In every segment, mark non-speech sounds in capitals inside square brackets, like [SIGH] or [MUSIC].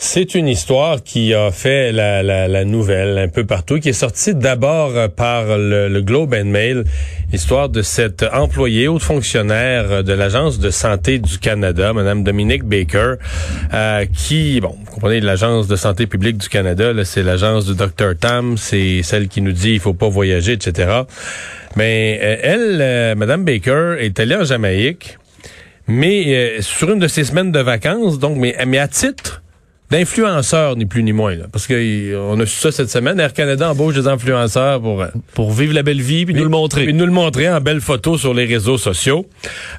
C'est une histoire qui a fait la, la, nouvelle un peu partout, qui est sortie d'abord par le, Globe and Mail, histoire de cette employée, haute fonctionnaire de l'Agence de santé du Canada, Madame Dominique Baker, euh, qui, bon, vous comprenez, l'Agence de santé publique du Canada, c'est l'agence du Dr Tam, c'est celle qui nous dit il faut pas voyager, etc. Mais euh, elle, euh, Madame Baker, est allée en Jamaïque, mais euh, sur une de ses semaines de vacances, donc, mais, mais à titre d'influenceurs, ni plus ni moins. Là, parce qu'on a su ça cette semaine. Air Canada embauche des influenceurs pour... Euh, pour vivre la belle vie, puis nous le montrer. Puis nous le montrer en belles photos sur les réseaux sociaux.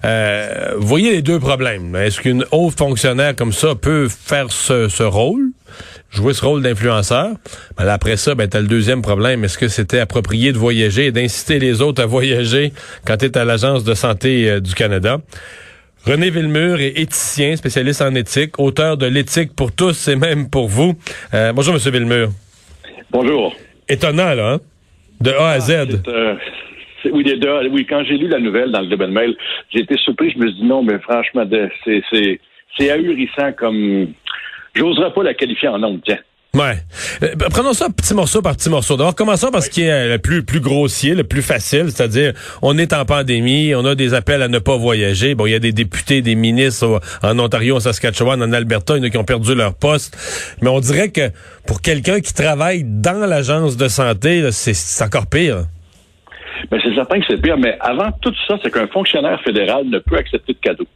Euh, vous voyez les deux problèmes. Est-ce qu'une haute fonctionnaire comme ça peut faire ce, ce rôle jouer ce rôle d'influenceur? Ben après ça, ben, tu as le deuxième problème. Est-ce que c'était approprié de voyager et d'inciter les autres à voyager quand tu es à l'Agence de santé euh, du Canada? René Villemur est éthicien, spécialiste en éthique, auteur de L'éthique pour tous et même pour vous. Euh, bonjour, Monsieur Villemur. Bonjour. Étonnant, là, hein? De A à Z. Ah, euh, oui, de, oui, quand j'ai lu la nouvelle dans le Double Mail, j'ai été surpris. Je me suis dit non, mais franchement, c'est ahurissant comme. J'oserais pas la qualifier en nom, tiens. Ouais. Euh, prenons ça petit morceau par petit morceau. D'abord, commençons par ce qui est euh, le plus, plus grossier, le plus facile, c'est-à-dire on est en pandémie, on a des appels à ne pas voyager. Bon, il y a des députés, des ministres en Ontario, en Saskatchewan, en Alberta, il y en a qui ont perdu leur poste. Mais on dirait que pour quelqu'un qui travaille dans l'agence de santé, c'est encore pire. Ben, c'est certain que c'est pire, mais avant tout ça, c'est qu'un fonctionnaire fédéral ne peut accepter de cadeaux.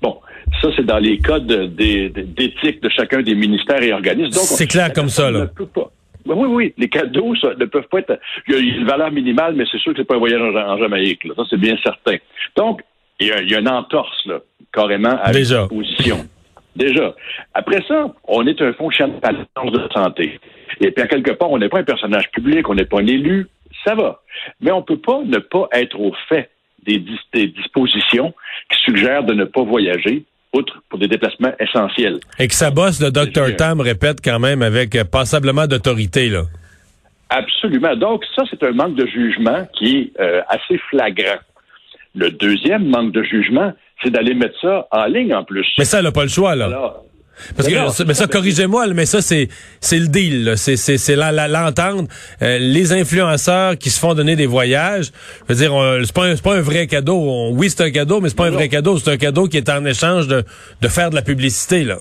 Bon, ça, c'est dans les codes d'éthique de chacun des ministères et organismes. C'est clair comme ça, là. Oui, oui, les cadeaux ça, ne peuvent pas être. Il y a une valeur minimale, mais c'est sûr que c'est pas un voyage en, Jamaïque. Là. Ça, c'est bien certain. Donc, il y, a, il y a une entorse, là, carrément, à Déjà. position. Déjà. Après ça, on est un fonctionnaire de santé. Et puis, à quelque part, on n'est pas un personnage public, on n'est pas un élu. Ça va. Mais on peut pas ne pas être au fait des, des dispositions qui suggèrent de ne pas voyager outre pour des déplacements essentiels. Et que sa bosse, le Dr Tam, répète quand même avec passablement d'autorité, là. Absolument. Donc, ça, c'est un manque de jugement qui est euh, assez flagrant. Le deuxième manque de jugement, c'est d'aller mettre ça en ligne en plus. Mais ça, elle n'a pas le choix, là. Alors, Parce que, non, mais ça, [LAUGHS] corrigez-moi, mais ça, c'est, c'est le deal, là. c'est, c'est, c'est la- la- l'entente. Euh, les influenceurs qui se font donner des voyages, je veux dire, on- c'est pas, un, c'est pas un vrai cadeau. On- oui, c'est un cadeau, mais c'est pas un Non. vrai cadeau. C'est un cadeau qui est en échange de, de faire de la publicité, là.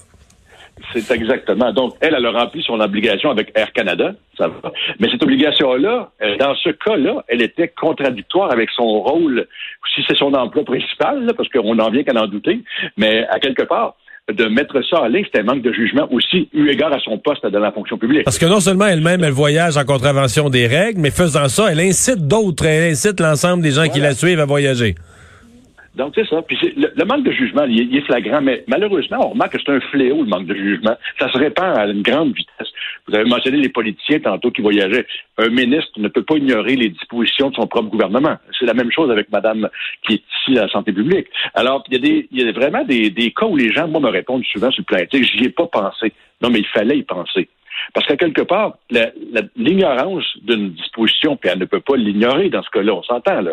C'est exactement. Donc, elle, elle a rempli son obligation avec Air Canada, ça va. Mais cette obligation-là, euh, dans ce cas-là, elle était contradictoire avec son rôle, si c'est son emploi principal, là, parce qu'on n'en vient qu'à en douter, mais à quelque part, de mettre ça en ligne, c'était un manque de jugement aussi, eu égard à son poste dans la fonction publique. Parce que non seulement elle-même, elle voyage en contravention des règles, mais faisant ça, elle incite d'autres, elle incite l'ensemble des gens qui la suivent à voyager. Donc, c'est ça. Puis le, manque de jugement, il est, flagrant, mais malheureusement, on remarque que c'est un fléau, le manque de jugement. Ça se répand à une grande vitesse. Vous avez mentionné les politiciens tantôt qui voyageaient. Un ministre ne peut pas ignorer les dispositions de son propre gouvernement. C'est la même chose avec Madame qui est ici à la santé publique. Alors, il y a, des, vraiment des, cas où les gens, moi, me répondent souvent sur le plan j'y ai pas pensé. Non, mais il fallait y penser. Parce qu'à quelque part, l'ignorance d'une disposition, puis elle ne peut pas l'ignorer dans ce cas-là, on s'entend là.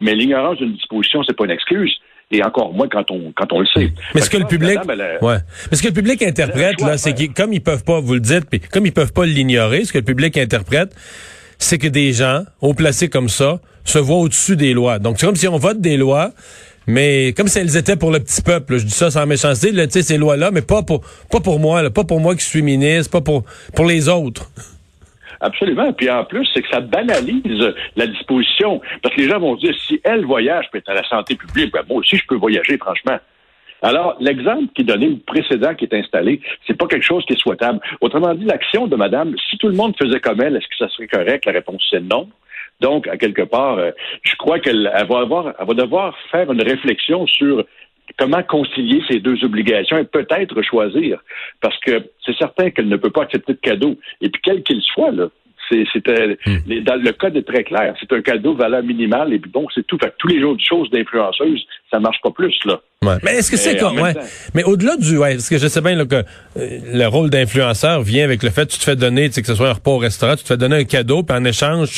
Mais l'ignorance d'une disposition, c'est pas une excuse. Et encore moins quand on quand on le sait. Mais ce que le public, madame, elle a- ouais. Mais ce que le public interprète là, c'est que comme ils peuvent pas, vous le dites, puis comme ils peuvent pas l'ignorer, ce que le public interprète, c'est que des gens, haut placés comme ça, se voient au-dessus des lois. Donc c'est comme si on vote des lois, mais comme si elles étaient pour le petit peuple. Je dis ça sans méchanceté, là, ces lois-là, mais pas pour pas pour moi, pas pour moi qui suis ministre, pas pour pour les autres. Absolument. Puis en plus, c'est que ça banalise la disposition. Parce que les gens vont dire, si elle voyage, être à la santé publique, ben moi aussi, je peux voyager, franchement. Alors, l'exemple qui est donné, le précédent qui est installé, c'est pas quelque chose qui est souhaitable. Autrement dit, l'action de madame, si tout le monde faisait comme elle, est-ce que ça serait correct? La réponse, c'est non. Donc, à quelque part, euh, je crois qu'elle va elle va devoir faire une réflexion sur comment concilier ces deux obligations et peut-être choisir. Parce que c'est certain qu'elle ne peut pas accepter de cadeau. Et puis, quel qu'il soit, là, c'était hmm. le code est très clair. C'est un cadeau valeur minimale et puis bon, c'est tout. Fait tous les autres choses d'influenceuse, ça marche pas plus là. Mais est-ce que c'est comme ouais. Mais au-delà du ouais, parce que je sais bien que euh, le rôle d'influenceur vient avec le fait que tu te fais donner, tu sais, que ce soit un repas au restaurant, tu te fais donner un cadeau, puis en échange,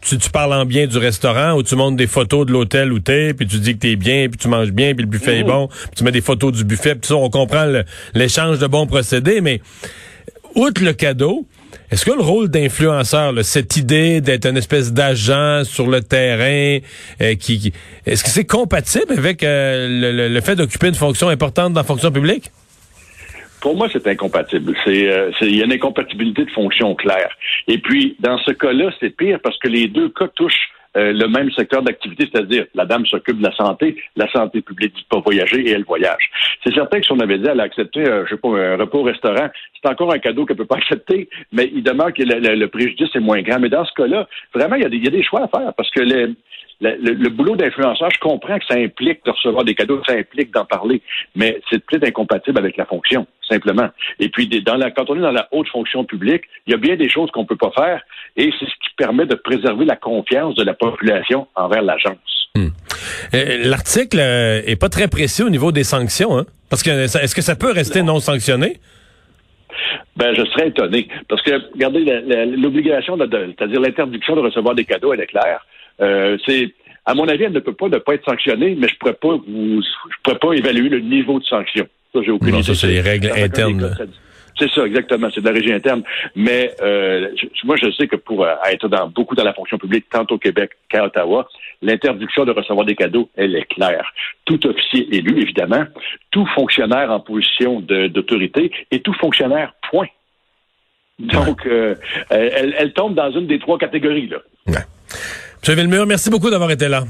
tu, tu, parles en bien du restaurant ou tu montres des photos de l'hôtel où t'es, puis tu dis que t'es bien, puis tu manges bien, puis le buffet est mmh. bon, puis tu mets des photos du buffet, puis ça, on comprend l'échange de bons procédés, mais outre le cadeau, est-ce que le rôle d'influenceur, cette idée d'être une espèce d'agent sur le terrain, euh, qui, est-ce que c'est compatible avec euh, le, fait d'occuper une fonction importante dans la fonction publique? Pour moi, c'est incompatible. C'est, euh, il y a une incompatibilité de fonction claire. Et puis, dans ce cas-là, c'est pire parce que les deux cas touchent euh, le même secteur d'activité, c'est-à-dire la dame s'occupe de la santé, la santé publique dit pas voyager et elle voyage. C'est certain que si on avait dit elle a accepté, euh, je sais pas, un repas au restaurant, c'est encore un cadeau qu'elle peut pas [LAUGHS] accepter, mais il demeure que le, préjudice est moins grand. Mais dans ce cas-là, vraiment, il y, a des, il y a des choix à faire parce que les, le, boulot d'influenceur, je comprends que ça implique de recevoir des cadeaux, ça implique d'en parler, mais c'est peut-être incompatible avec la fonction, simplement. Et puis, dans la, quand on est dans la haute fonction publique, il y a bien des choses qu'on peut pas faire, et c'est ce qui permet de préserver la confiance de la population envers l'agence. Hmm. Euh, l'article euh, est pas très précis au niveau des sanctions, hein? Parce que est-ce que ça peut rester non, sanctionné? Ben, je serais étonné. Parce que, regardez, l'obligation, c'est-à-dire l'interdiction de recevoir des cadeaux, elle est claire. Euh, c'est à mon avis, elle ne peut pas ne pas être sanctionnée, mais je pourrais pas vous, je pourrais pas évaluer le niveau de sanction. Ça, j'ai aucune non, Ça, c'est les règles internes. C'est ça, exactement. C'est de la régie interne. Mais euh, moi, je sais que pour euh, être dans beaucoup dans la fonction publique, tant au Québec qu'à Ottawa, l'interdiction de recevoir des cadeaux, elle est claire. Tout officier élu, évidemment, tout fonctionnaire en position d'autorité et tout fonctionnaire, point. Donc, euh, elle, elle, tombe dans une des trois catégories. Là. Ouais. M. Villemur, merci beaucoup d'avoir été là.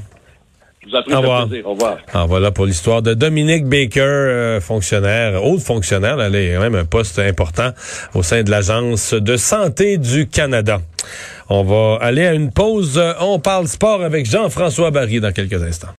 Je vous en prie, Au revoir. Plaisir. Au revoir. Ah, voilà pour l'histoire de Dominique Baker, euh, fonctionnaire, haute fonctionnaire, elle est quand même un poste important au sein de l'Agence de santé du Canada. On va aller à une pause. On parle sport avec Jean-François Barry dans quelques instants.